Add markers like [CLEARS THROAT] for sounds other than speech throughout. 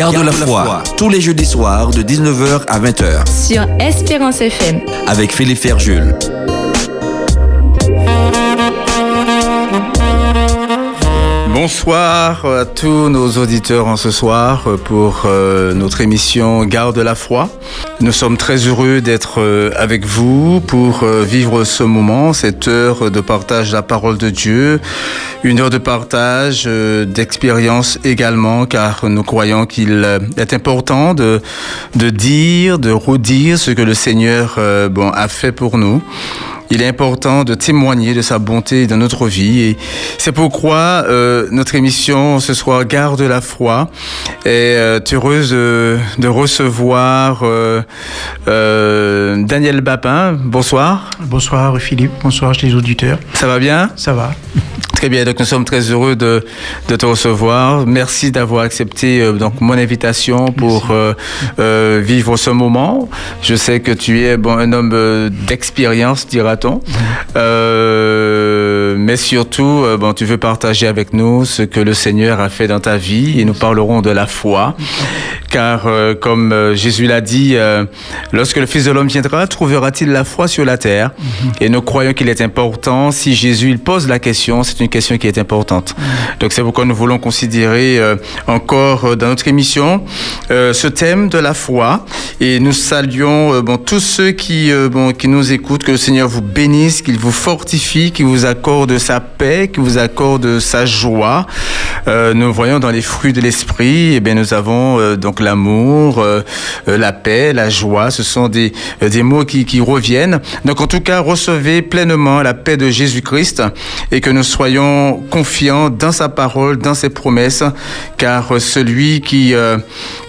Garde la foi, tous les jeudis soirs de 19h à 20h. Sur Espérance FM. Avec Philippe Ferjul. Bonsoir à tous nos auditeurs en ce soir pour euh, notre émission Garde la foi. Nous sommes très heureux d'être euh, avec vous pour euh, vivre ce moment, cette heure de partage de la parole de Dieu, une heure de partage, d'expérience également, car nous croyons qu'il est important de, de dire, de redire ce que le Seigneur bon, a fait pour nous il est important de témoigner de sa bonté dans notre vie. Et c'est pourquoi euh, notre émission ce soir Garde la foi est euh, heureuse de, de recevoir euh, euh Daniel Bapin. Bonsoir. Bonsoir Philippe, bonsoir les auditeurs. Ça va bien? Ça va. Très bien, donc nous sommes très heureux de, de te recevoir. Merci d'avoir accepté euh, donc mon invitation pour euh, euh, vivre ce moment. Je sais que tu es bon, un homme d'expérience, dira-t-on. Euh, mais surtout, bon, tu veux partager avec nous ce que le Seigneur a fait dans ta vie et nous parlerons de la foi. Car comme Jésus l'a dit, lorsque le Fils de l'homme viendra, trouvera-t-il la foi sur la terre? Et nous croyons qu'il est important, si Jésus il pose la question, c'est une question qui est importante. Donc c'est pourquoi nous voulons considérer euh, encore euh, dans notre émission euh, ce thème de la foi et nous saluons bon, tous ceux qui, bon, qui nous écoutent, que le Seigneur vous bénisse, qu'il vous fortifie, qu'il vous accorde sa paix, qu'il vous accorde sa joie. Nous voyons dans les fruits de l'esprit, eh bien nous avons donc l'amour, la paix, la joie, ce sont des, des mots qui, qui reviennent. Donc en tout cas, recevez pleinement la paix de Jésus-Christ et que nous soyons confiants dans sa parole, dans ses promesses, car celui qui, euh,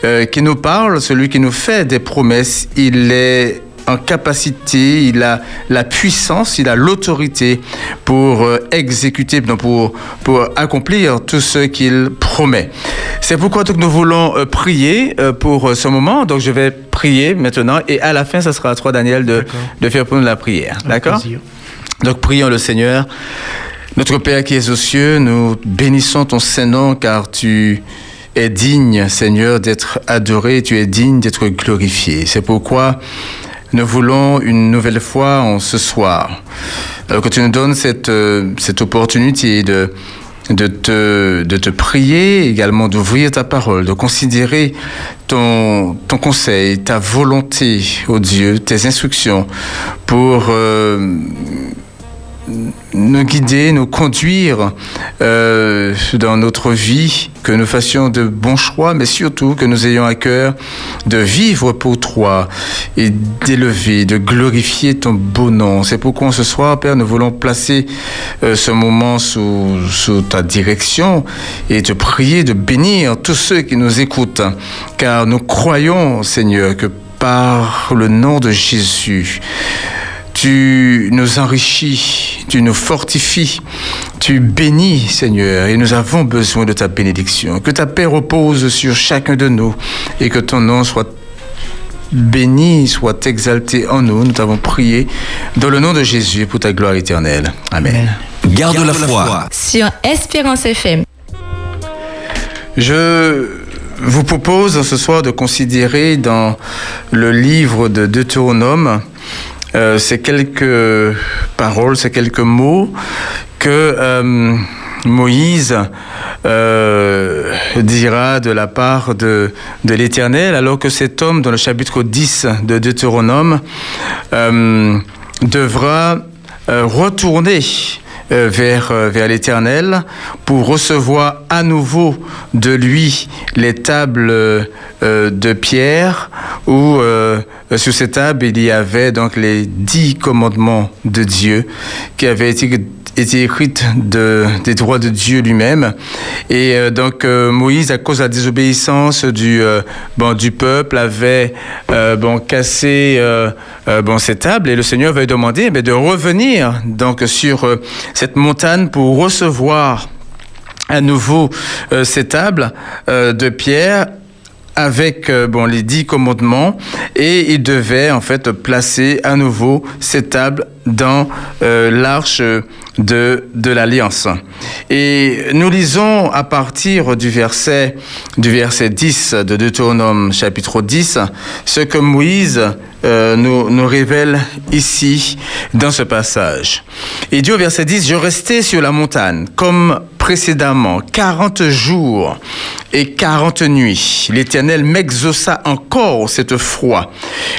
euh, qui nous parle, celui qui nous fait des promesses, il est en capacité, il a la puissance, il a l'autorité pour euh, exécuter, pour, pour accomplir tout ce qu'il promet. C'est pourquoi donc, nous voulons prier pour ce moment. Donc je vais prier maintenant et à la fin, ce sera à toi, Daniel, de, de faire pour nous la prière. D'accord Donc prions le Seigneur. Notre Père qui es aux cieux, nous bénissons ton Saint-Nom car tu es digne, Seigneur, d'être adoré, tu es digne d'être glorifié. C'est pourquoi nous voulons une nouvelle fois en ce soir alors que tu nous donnes cette, euh, cette opportunité de, de, te, de te prier, également d'ouvrir ta parole, de considérer ton, ton conseil, ta volonté, ô oh Dieu, tes instructions pour... Euh, nous guider, nous conduire euh, dans notre vie, que nous fassions de bons choix, mais surtout que nous ayons à cœur de vivre pour toi et d'élever, de glorifier ton beau nom. C'est pourquoi ce soir, Père, nous voulons placer euh, ce moment sous, sous ta direction et te prier de bénir tous ceux qui nous écoutent, car nous croyons, Seigneur, que par le nom de Jésus, tu nous enrichis, tu nous fortifies, tu bénis, Seigneur, et nous avons besoin de ta bénédiction. Que ta paix repose sur chacun de nous et que ton nom soit béni, soit exalté en nous. Nous t'avons prié dans le nom de Jésus pour ta gloire éternelle. Amen. Garde, la, foi. Sur Espérance FM. Je vous propose ce soir de considérer dans le livre de Deutéronome euh, c'est quelques paroles, c'est quelques mots que euh, Moïse euh, dira de la part de, de l'Éternel, alors que cet homme, dans le chapitre 10 de Deutéronome, euh, devra retourner vers, euh, vers l'Éternel pour recevoir à nouveau de lui les tables euh, de pierre où sur ces tables il y avait donc les dix commandements de Dieu qui avaient été était écrite de, des droits de Dieu lui-même. Et euh, donc euh, Moïse, à cause de la désobéissance du, euh, bon, du peuple, avait bon, cassé bon, ces tables et le Seigneur va lui demander mais, de revenir donc, sur cette montagne pour recevoir à nouveau ces tables de pierre avec euh, bon les dix commandements et il devait en fait placer à nouveau cette table dans euh, l'arche de, de l'alliance. Et nous lisons à partir du verset du verset 10 de Deutéronome chapitre 10 ce que Moïse euh, nous, nous révèle ici dans ce passage. Dit au verset 10, je restais sur la montagne comme précédemment 40 jours et 40 nuits. L'Éternel m'exauça encore cette fois.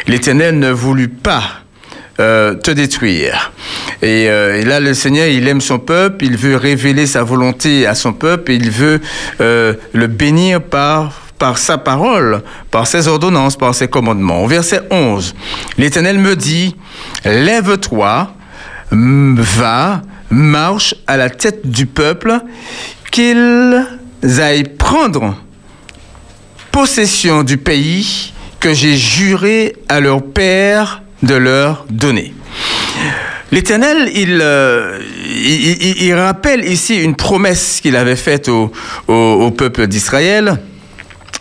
L'Éternel ne voulut pas euh, te détruire. Et, euh, et, là, le Seigneur, il aime son peuple, il veut révéler sa volonté à son peuple, il veut euh, le bénir par par sa parole, par ses ordonnances, par ses commandements. Au verset 11, l'Éternel me dit, lève-toi, va, marche à la tête du peuple, qu'ils aillent prendre possession du pays que j'ai juré à leur père de leur donner. L'Éternel, il, euh, rappelle ici une promesse qu'il avait faite au peuple d'Israël,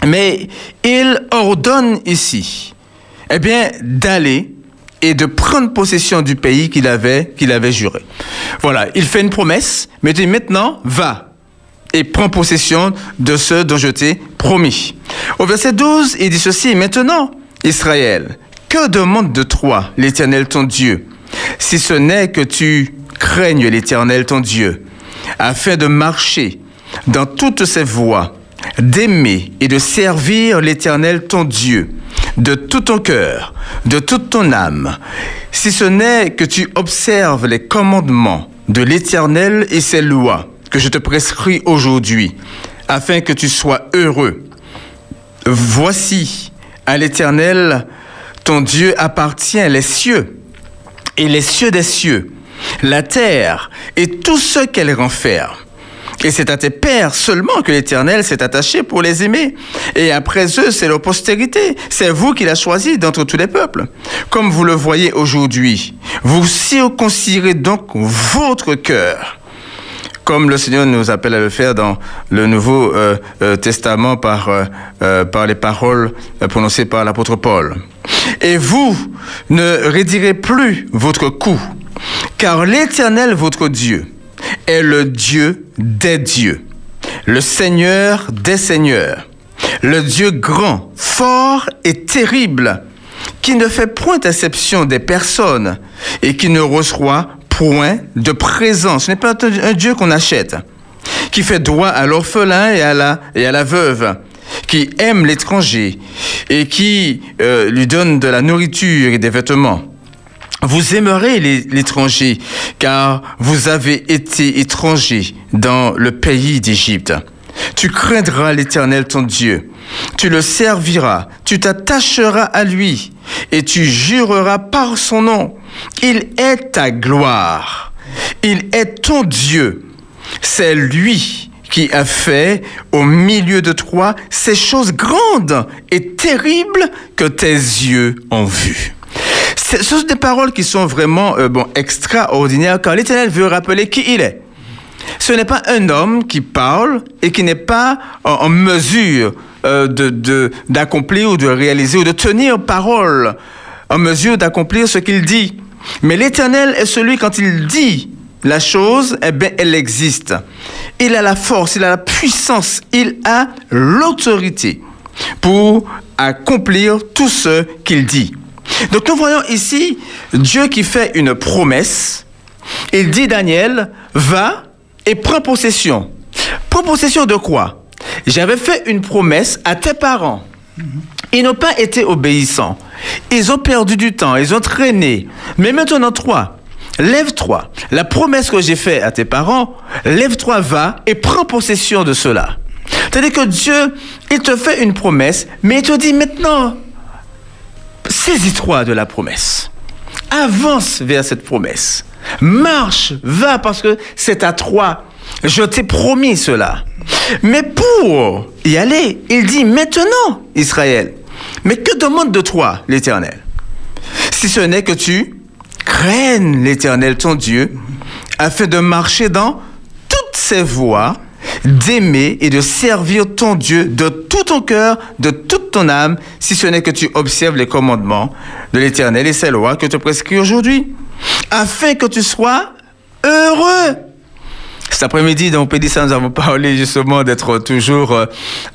mais il ordonne ici, eh bien, d'aller et de prendre possession du pays qu'il avait, qu'il avait juré. Voilà, il fait une promesse, mais dit maintenant, va et prends possession de ce dont je t'ai promis. Au verset 12, il dit ceci, maintenant, Israël, que demande de toi l'Éternel ton Dieu, si ce n'est que tu craignes l'Éternel ton Dieu, afin de marcher dans toutes ses voies, d'aimer et de servir l'Éternel ton Dieu de tout ton cœur, de toute ton âme, si ce n'est que tu observes les commandements de l'Éternel et ses lois que je te prescris aujourd'hui, afin que tu sois heureux. Voici, à l'Éternel, ton Dieu appartient les cieux et les cieux des cieux, la terre et tout ce qu'elle renferme. Et c'est à tes pères seulement que l'Éternel s'est attaché pour les aimer. Et après eux, c'est leur postérité. C'est vous qui l'a choisi d'entre tous les peuples. Comme vous le voyez aujourd'hui, vous circoncirez donc votre cœur. Comme le Seigneur nous appelle à le faire dans le Nouveau euh, euh, Testament par, euh, par les paroles prononcées par l'apôtre Paul. Et vous ne rédirez plus votre cou, car l'Éternel, votre Dieu, est le Dieu des dieux, le Seigneur des seigneurs, le Dieu grand, fort et terrible, qui ne fait point exception des personnes et qui ne reçoit point de présence. Ce n'est pas un Dieu qu'on achète, qui fait droit à l'orphelin et à la, et à la veuve, qui aime l'étranger et qui euh, lui donne de la nourriture et des vêtements. Vous aimerez l'étranger, car vous avez été étranger dans le pays d'Égypte. Tu craindras l'Éternel ton Dieu. Tu le serviras, tu t'attacheras à lui, et tu jureras par son nom. Il est ta gloire. Il est ton Dieu. C'est lui qui a fait au milieu de toi ces choses grandes et terribles que tes yeux ont vues. Ce sont des paroles qui sont vraiment euh, bon, extraordinaires car l'Éternel veut rappeler qui il est. Ce n'est pas un homme qui parle et qui n'est pas en, mesure euh, d'accomplir de, ou de réaliser ou de tenir parole, en mesure d'accomplir ce qu'il dit. Mais l'Éternel est celui, quand il dit la chose, eh bien, elle existe. Il a la force, il a la puissance, il a l'autorité pour accomplir tout ce qu'il dit. Donc nous voyons ici Dieu qui fait une promesse. Il dit Daniel, va et prends possession. Prends possession de quoi? J'avais fait une promesse à tes parents. Ils n'ont pas été obéissants. Ils ont perdu du temps, ils ont traîné. Mais maintenant, toi, lève-toi. La promesse que j'ai faite à tes parents, lève-toi, va et prends possession de cela. C'est-à-dire que Dieu, il te fait une promesse, mais il te dit maintenant, saisis-toi de la promesse. Avance vers cette promesse. Marche, va parce que c'est à toi. Je t'ai promis cela. Mais pour y aller, il dit maintenant, Israël, mais que demande de toi l'Éternel? Si ce n'est que tu craignes l'Éternel, ton Dieu, afin de marcher dans toutes ses voies, d'aimer et de servir ton Dieu de tout ton cœur, de toute ton âme, si ce n'est que tu observes les commandements de l'Éternel et ses lois que te prescrit aujourd'hui, afin que tu sois heureux. Cet après-midi, dans Pédissa, nous avons parlé justement d'être toujours, euh,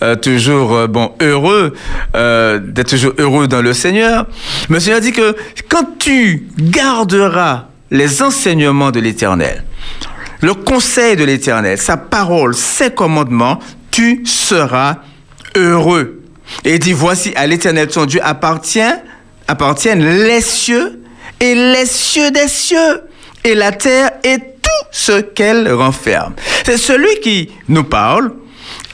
euh, toujours euh, bon, heureux, d'être toujours heureux dans le Seigneur. Mais le Seigneur dit que quand tu garderas les enseignements de l'Éternel, le conseil de l'Éternel, sa parole, ses commandements, tu seras heureux. Et il dit, voici à l'Éternel ton Dieu appartient, appartiennent les cieux et les cieux des cieux et la terre et tout ce qu'elle renferme. C'est celui qui nous parle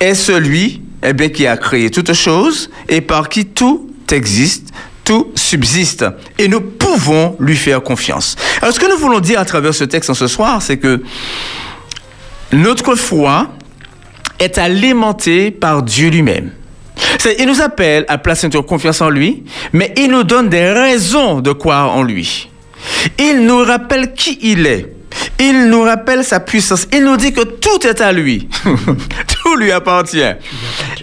est celui eh bien, qui a créé toutes choses et par qui tout existe, tout subsiste. Et nous pouvons lui faire confiance. Alors ce que nous voulons dire à travers ce texte en ce soir, c'est que notre foi est alimentée par Dieu lui-même. Il nous appelle à placer notre confiance en lui, mais il nous donne des raisons de croire en lui. Il nous rappelle qui il est. Il nous rappelle sa puissance. Il nous dit que tout est à lui. [LAUGHS] tout lui appartient.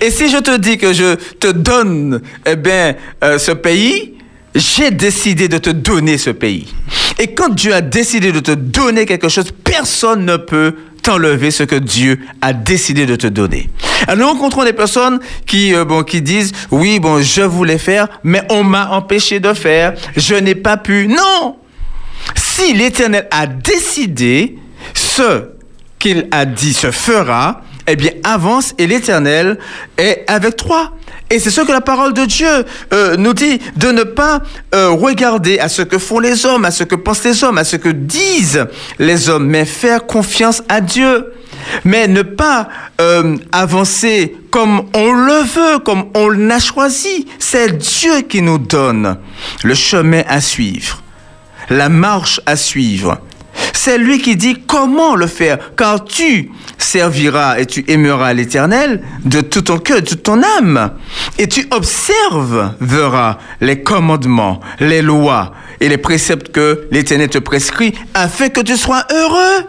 Et si je te dis que je te donne eh bien, euh, ce pays, j'ai décidé de te donner ce pays. Et quand Dieu a décidé de te donner quelque chose, personne ne peut t'enlever ce que Dieu a décidé de te donner. Alors nous rencontrons des personnes qui, euh, bon, qui disent, oui, bon, je voulais faire, mais on m'a empêché de faire, je n'ai pas pu. Non! Si l'Éternel a décidé, ce qu'il a dit se fera, eh bien avance et l'Éternel est avec toi. Et c'est ce que la parole de Dieu euh, nous dit, de ne pas euh, regarder à ce que font les hommes, à ce que pensent les hommes, à ce que disent les hommes, mais faire confiance à Dieu. Mais ne pas euh, avancer comme on le veut, comme on l'a choisi. C'est Dieu qui nous donne le chemin à suivre la marche à suivre. C'est lui qui dit comment le faire, car tu serviras et tu aimeras l'Éternel de tout ton cœur, de toute ton âme. Et tu observeras les commandements, les lois et les préceptes que l'Éternel te prescrit afin que tu sois heureux.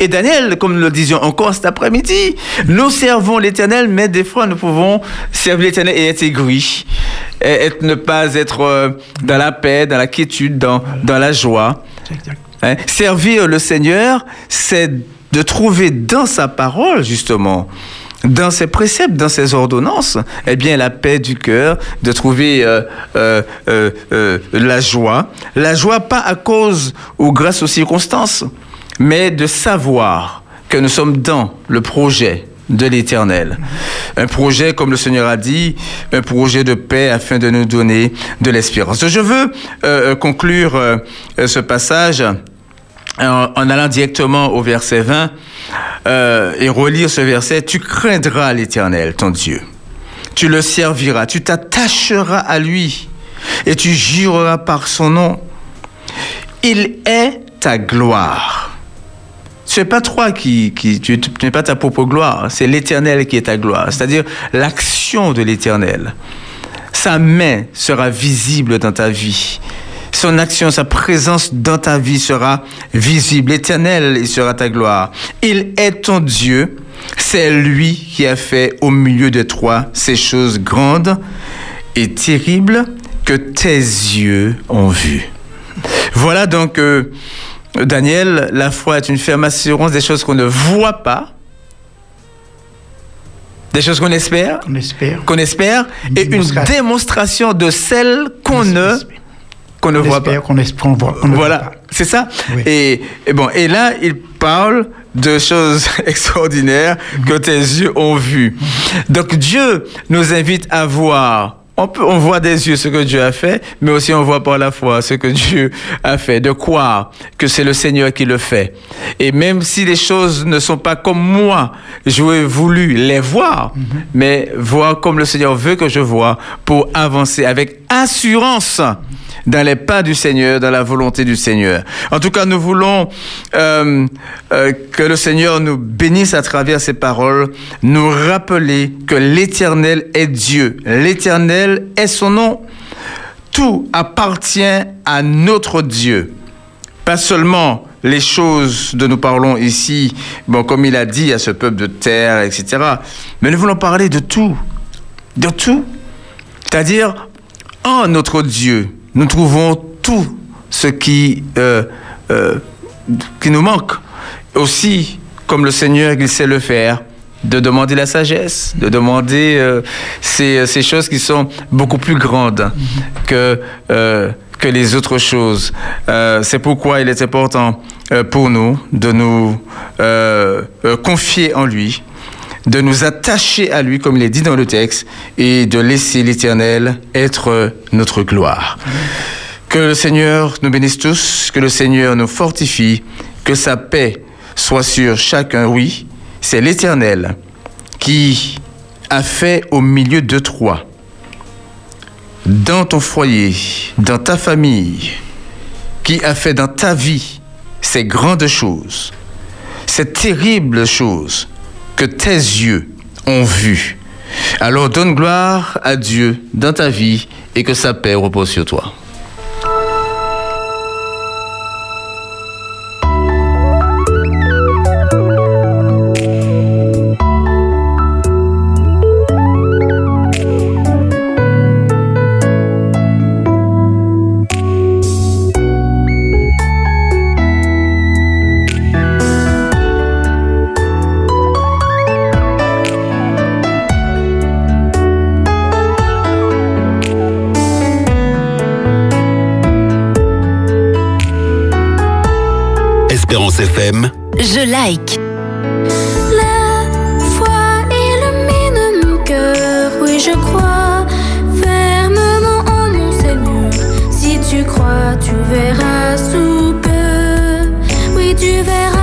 Et Daniel, comme nous le disions encore cet après-midi, nous servons l'Éternel, mais des fois nous pouvons servir l'Éternel et être aigris, et être- ne pas être euh, dans la paix, dans la quiétude, dans, dans la joie. Hein, Servir le Seigneur, c'est de trouver dans sa parole, justement, dans ses préceptes, dans ses ordonnances, eh bien, la paix du cœur, de trouver euh, euh, euh, la joie. La joie, pas à cause ou grâce aux circonstances, mais de savoir que nous sommes dans le projet de l'éternel. Un projet, comme le Seigneur a dit, un projet de paix afin de nous donner de l'espérance. Je veux conclure ce passage en, allant directement au verset 20 euh, et relire ce verset. Tu craindras l'éternel, ton Dieu. Tu le serviras, tu t'attacheras à lui et tu jureras par son nom. Il est ta gloire. Ce n'est pas toi qui, tu, tu n'es pas ta propre gloire, c'est l'Éternel qui est ta gloire, c'est-à-dire l'action de l'Éternel. Sa main sera visible dans ta vie. Son action, sa présence dans ta vie sera visible. L'Éternel, il sera ta gloire. Il est ton Dieu. C'est lui qui a fait au milieu de toi ces choses grandes et terribles que tes yeux ont vues. Voilà donc, euh, Daniel, la foi est une ferme assurance des choses qu'on ne voit pas, des choses qu'on espère, On espère. qu'on espère, Une et une démonstration. de celles qu'on On ne, espère. Qu'on ne voit pas. qu'on espère, qu'on voit. Voilà, c'est ça. Oui. Et, et bon, et là, il parle de choses [LAUGHS] extraordinaires que tes yeux ont vues. Donc Dieu nous invite à voir. On, peut, on voit des yeux ce que Dieu a fait, mais aussi on voit par la foi ce que Dieu a fait, de croire que c'est le Seigneur qui le fait. Et même si les choses ne sont pas comme moi, j'aurais voulu les voir, mais voir comme le Seigneur veut que je vois pour avancer avec assurance dans les pas du Seigneur, dans la volonté du Seigneur. En tout cas, nous voulons euh, euh, que le Seigneur nous bénisse à travers ces paroles, nous rappeler que l'Éternel est Dieu, l'Éternel est son nom. Tout appartient à notre Dieu. Pas seulement les choses dont nous parlons ici, bon, comme il a dit à ce peuple de terre, etc. Mais nous voulons parler de tout. De tout. C'est-à-dire, en notre Dieu, nous trouvons tout ce qui, euh, euh, qui nous manque. Aussi, comme le Seigneur, il sait le faire, de demander la sagesse, de demander euh, ces, choses qui sont beaucoup plus grandes que, que les autres choses. C'est pourquoi il est important pour nous de nous confier en lui, de nous attacher à lui, comme il est dit dans le texte, et de laisser l'Éternel être notre gloire. Que le Seigneur nous bénisse tous, que le Seigneur nous fortifie, que sa paix soit sur chacun, oui. C'est l'Éternel qui a fait au milieu de toi, dans ton foyer, dans ta famille, qui a fait dans ta vie ces grandes choses, ces terribles choses que tes yeux ont vues. Alors donne gloire à Dieu dans ta vie et que sa paix repose sur toi. FM. Je like. La foi illumine mon cœur, oui je crois fermement en mon Seigneur. Si tu crois, tu verras sous peu. Oui, tu verras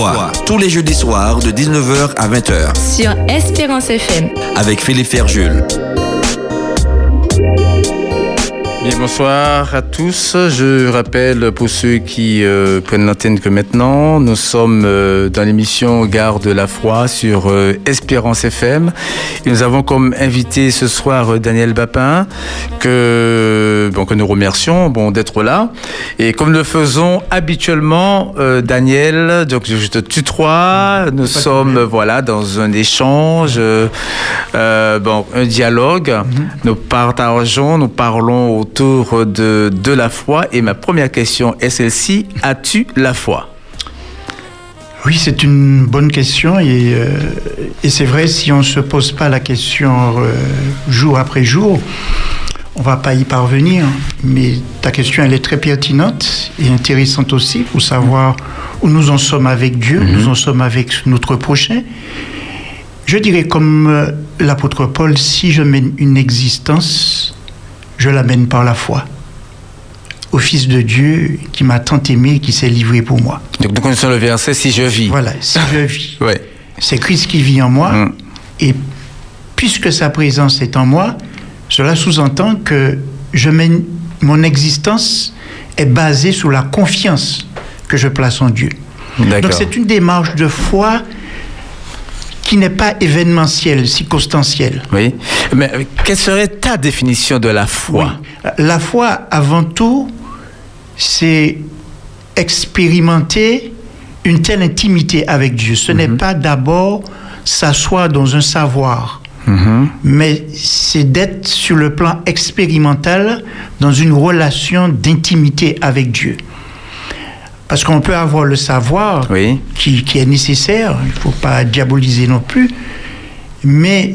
foi, tous les jeudis soirs de 19h à 20h. Sur Espérance FM. Avec Philippe Ferjul. Bien, bonsoir à tous. Je rappelle pour ceux qui euh, prennent l'antenne que maintenant, nous sommes euh, dans l'émission Garde la foi sur euh, Espérance FM. Et nous avons comme invité ce soir Daniel Bapin, que, bon, que nous remercions bon, d'être là. Et comme nous le faisons habituellement, Daniel, donc je te tutoie, nous sommes voilà, dans un échange, bon, un dialogue. Mm -hmm. Nous partageons, nous parlons autour de, de la foi. Et ma première question est celle-ci. As-tu la foi? Oui, c'est une bonne question. Et, euh, et c'est vrai, si on ne se pose pas la question euh, jour après jour, on va pas y parvenir. Mais ta question, elle est très pertinente et intéressante aussi pour savoir où nous en sommes avec Dieu, mm -hmm. nous en sommes avec notre prochain. Je dirais comme euh, l'apôtre Paul, si je mène une existence je l'amène par la foi au Fils de Dieu qui m'a tant aimé, qui s'est livré pour moi. Donc nous connaissons le verset si je vis. Voilà, si je [LAUGHS] vis. ouais. C'est Christ qui vit en moi. Mm. Et puisque sa présence est en moi, cela sous-entend que je mène, mon existence est basée sur la confiance que je place en Dieu. Donc c'est une démarche de foi qui n'est pas événementiel, circonstanciel. Oui. Mais quelle serait ta définition de la foi? Oui. La foi, avant tout, c'est expérimenter une telle intimité avec Dieu. Ce mm -hmm. n'est pas d'abord s'asseoir dans un savoir, mm -hmm. mais c'est d'être sur le plan expérimental dans une relation d'intimité avec Dieu. Parce qu'on peut avoir le savoir oui. qui, qui, est nécessaire, il ne faut pas diaboliser non plus, mais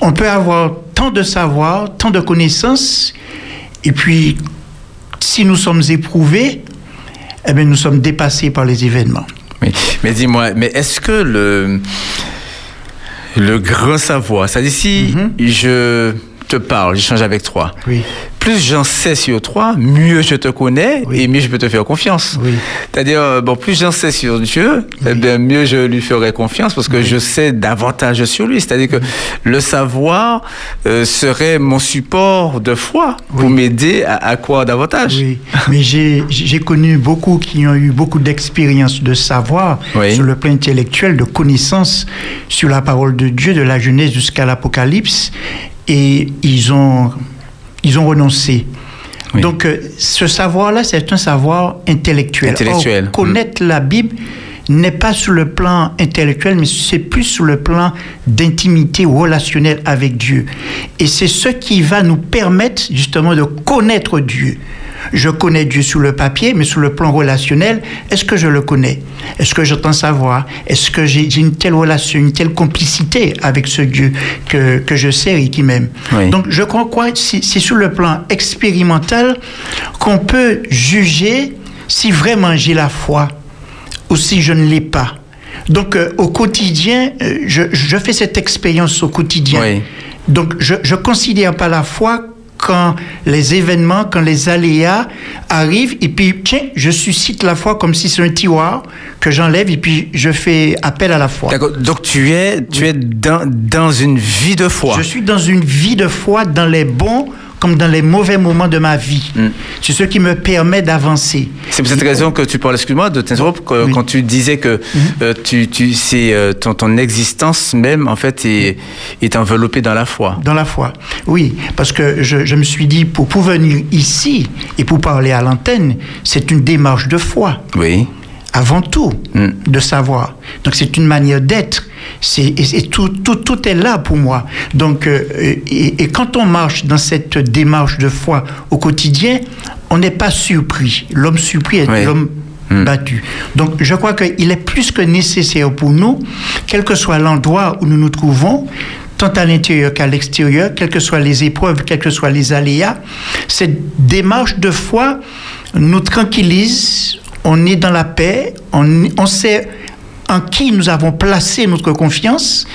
on peut avoir tant de savoir, tant de connaissances, et puis si nous sommes éprouvés, eh bien, nous sommes dépassés par les événements. Oui. Mais dis-moi, mais est-ce que le, le grand savoir, c'est-à-dire si mm -hmm. je te parle, j'échange avec toi, oui plus j'en sais sur toi, mieux je te connais oui. et mieux je peux te faire confiance. Oui. C'est-à-dire, bon, plus j'en sais sur Dieu, oui. eh bien, mieux je lui ferai confiance parce que je sais davantage sur lui. C'est-à-dire que le savoir euh, serait mon support de foi pour m'aider à, à, croire davantage. Oui, mais j'ai connu beaucoup qui ont eu beaucoup d'expérience de savoir sur le plan intellectuel, de connaissance sur la parole de Dieu, de la Genèse jusqu'à l'Apocalypse, et ils ont ils ont renoncé. Oui. Donc, euh, ce savoir-là, c'est un savoir intellectuel. intellectuel. Or, connaître mmh. la Bible n'est pas sur le plan intellectuel, mais c'est plus sur le plan d'intimité relationnelle avec Dieu. Et c'est ce qui va nous permettre justement de connaître Dieu. Je connais Dieu sous le papier, mais sur le plan relationnel, est-ce que je le connais? Est-ce que j'entends savoir Est-ce que j'ai une telle relation, une telle complicité avec ce Dieu que, que je sers et qui m'aime? Oui. Donc, je crois quoi C'est sur le plan expérimental qu'on peut juger si vraiment j'ai la foi ou si je ne l'ai pas. Donc, euh, au quotidien, euh, je, je, fais cette expérience au quotidien. Oui. Donc, je ne considère pas la foi quand les événements, quand les aléas arrivent, et puis, tiens, je suscite la foi comme si c'est un tiroir que j'enlève, et puis je fais appel à la foi. D'accord. Donc, tu es, tu oui. es dans, dans une vie de foi. Je suis dans une vie de foi dans les bons comme dans les mauvais moments de ma vie. Mm. C'est ce qui me permet d'avancer. C'est pour cette raison que tu parles, excuse-moi de t'interrompre, oui. quand tu disais que mm. euh, tu, tu, c'est, euh, ton, ton, existence même, en fait, est, est enveloppée dans la foi. Dans la foi, oui. Parce que je, je me suis dit, pour, pour venir ici et pour parler à l'antenne, c'est une démarche de foi. Oui avant tout, mm. de savoir. Donc c'est une manière d'être. C'est, et, et tout, tout, tout, est là pour moi. Donc, euh, et, et, quand on marche dans cette démarche de foi au quotidien, on n'est pas surpris. L'homme surpris est oui. l'homme mm. battu. Donc, je crois qu'il est plus que nécessaire pour nous, quel que soit l'endroit où nous nous trouvons, tant à l'intérieur qu'à l'extérieur, quelles que soient les épreuves, quels que soient les aléas, cette démarche de foi nous tranquillise, on est dans la paix, on, sait en qui nous avons placé notre confiance,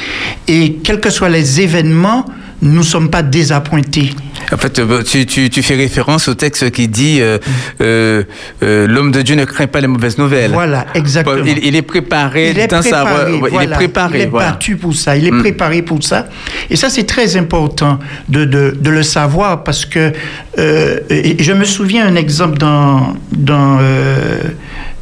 et quels que soient les événements, nous ne sommes pas désappointés. En fait, euh, tu, tu, tu, fais référence au texte qui dit euh, euh, euh, l'homme de Dieu ne craint pas les mauvaises nouvelles. Voilà, exactement. Il, il est préparé il est dans préparé, sa. voilà. Il est préparé. Il est voilà. battu pour ça. Il est Mm. préparé pour ça. Et ça, c'est très important de, de, de le savoir parce que je me souviens un exemple dans, dans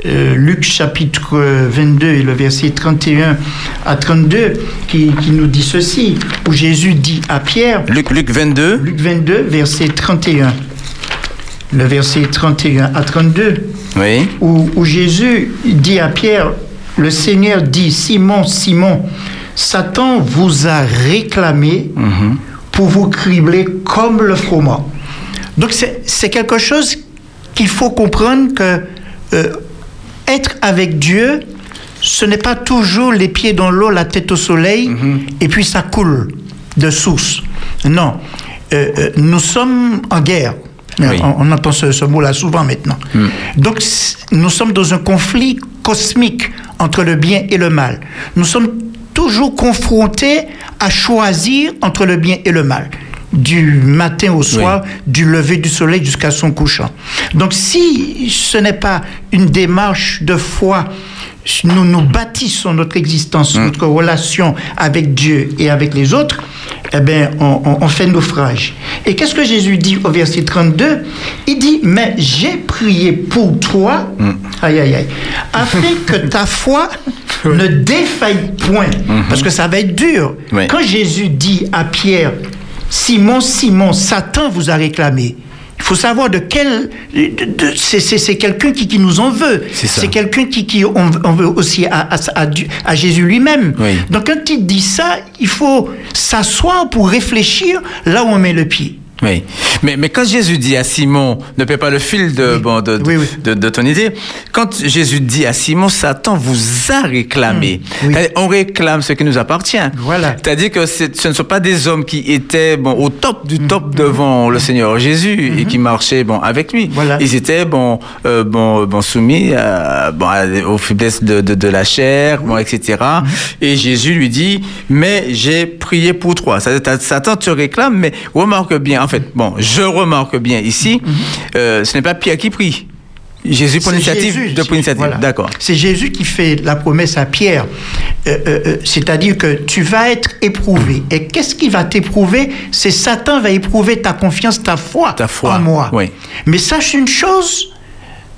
euh, euh, Luc chapitre 22 et le verset 31 à 32 qui, qui nous dit ceci, où Jésus dit à Pierre, Luc, Luc 22. Luc 22, verset 31. Le verset 31 à 32 Oui. où, où Jésus dit à Pierre, le Seigneur dit, Simon, Simon, Satan vous a réclamé pour vous cribler comme le froment. Donc c'est c'est quelque chose qu'il faut comprendre que euh, être avec Dieu, ce n'est pas toujours les pieds dans l'eau, la tête au soleil, et puis ça coule de source. Non, Euh, euh, nous sommes en guerre. Oui. On, on entend ce, ce mot-là souvent maintenant. Donc, c- nous sommes dans un conflit cosmique entre le bien et le mal. Nous sommes toujours confrontés à choisir entre le bien et le mal. Du matin au soir, du lever du soleil jusqu'à son couchant. Donc, si ce n'est pas une démarche de foi, nous nous bâtissons notre existence, notre relation avec Dieu et avec les autres, eh bien, on, on- on fait naufrage. Et qu'est-ce que Jésus dit au verset 32 Il dit, mais j'ai prié pour toi, aïe, aïe, aïe, afin que [LAUGHS] ta foi ne défaille point. Parce que ça va être dur. Oui. Quand Jésus dit à Pierre, Simon, Simon, Satan vous a réclamé. Il faut savoir de quel. c'est- c'est c'est quelqu'un qui, qui nous en veut. C'est ça. C'est quelqu'un qui, qui on, on veut aussi à, à, à Jésus lui-même. Oui. Donc quand il dit ça, il faut s'asseoir pour réfléchir là où on met le pied. Oui. Mais, mais quand Jésus dit à Simon, ne paie pas le fil de, Oui. bon, de, Oui, oui. de, de ton idée, quand Jésus dit à Simon, Satan vous a réclamé. C'est-à-dire, On réclame ce qui nous appartient. Voilà. C'est-à-dire que ce ne sont pas des hommes qui étaient bon, au top du top Mm-hmm. devant le Seigneur Jésus et qui marchaient bon, avec lui. Voilà. Ils étaient bon, euh, bon, bon, soumis à, bon, aux faiblesses de, de, de la chair, bon, etc. Et Jésus lui dit, mais j'ai prié pour toi. Satan te réclame, mais remarque bien, en fait, bon, je remarque bien ici, euh, ce n'est pas Pierre qui prie. Jésus prend. C'est l'initiative Jésus. de prendre l'initiative. Voilà. D'accord. C'est Jésus qui fait la promesse à Pierre. Euh, euh, C'est-à-dire que tu vas être éprouvé. Et qu'est-ce qui va t'éprouver? C'est Satan va éprouver ta confiance, ta foi, Ta foi, en moi. oui. Mais sache une chose,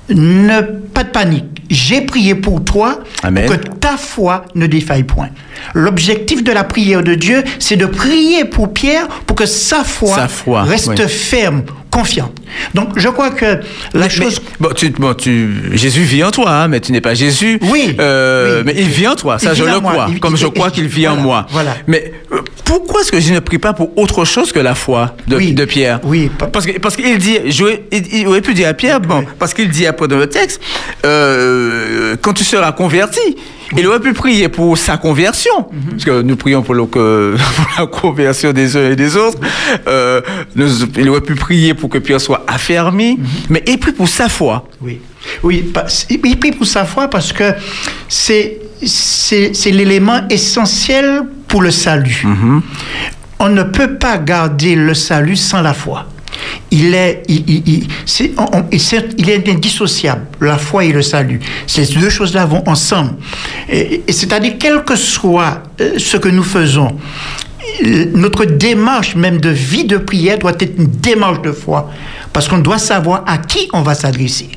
ne pas de panique. J'ai prié pour toi Amen. pour que ta foi ne défaille point. L'objectif de la prière de Dieu, c'est de prier pour Pierre pour que sa foi, Sa foi, reste oui. ferme, confiante. Donc je crois que la Mais- chose... mais- bon, tu, bon, tu, Jésus vit en toi, hein, mais tu n'es pas Jésus. Oui, Euh, oui. Mais il vit en toi, ça je le crois. Il- comme je il- crois qu'il vit en moi. voilà. Mais euh, pourquoi est-ce que je ne prie pas pour autre chose que la foi de, Oui, de Pierre? Oui, pa- Parce que parce qu'il dit, j'aurais- il, il aurait pu dire à Pierre, bon, Oui. parce qu'il dit après dans le texte, euh, quand tu seras converti. Il aurait pu prier pour sa conversion, Mhm. parce que nous prions pour, le- que- [LAUGHS] pour la conversion des uns et des autres. Euh, nous- il aurait pu prier pour que Pierre soit affermi, Mhm. mais il prie pour sa foi. Oui, oui, il prie pour sa foi parce que c'est l'élément essentiel pour le salut. On ne peut pas garder le salut sans la foi. Il est, il, on- est indissociable, la foi et le salut. Ces deux choses-là vont ensemble. Et, et c'est-à-dire, quel que soit euh, ce que nous faisons, euh, notre démarche même de vie de prière doit être une démarche de foi, parce qu'on doit savoir à qui on va s'adresser.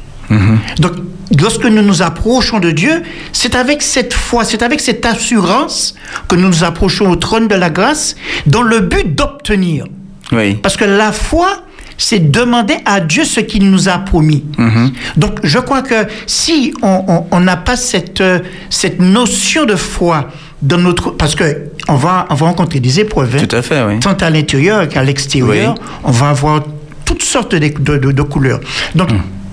Donc, lorsque nous nous approchons de Dieu, c'est avec cette foi, c'est avec cette assurance que nous nous approchons au trône de la grâce dans le but d'obtenir. Oui. Parce que la foi, c'est demander à Dieu ce qu'il nous a promis. Donc, je crois que si on n'a pas cette, euh, cette notion de foi dans notre... Parce que on va, on va rencontrer des épreuves. hein. Tout à fait, oui. Tant à l'intérieur qu'à l'extérieur, Oui. on va avoir toutes sortes de, de- de- de couleurs. Donc,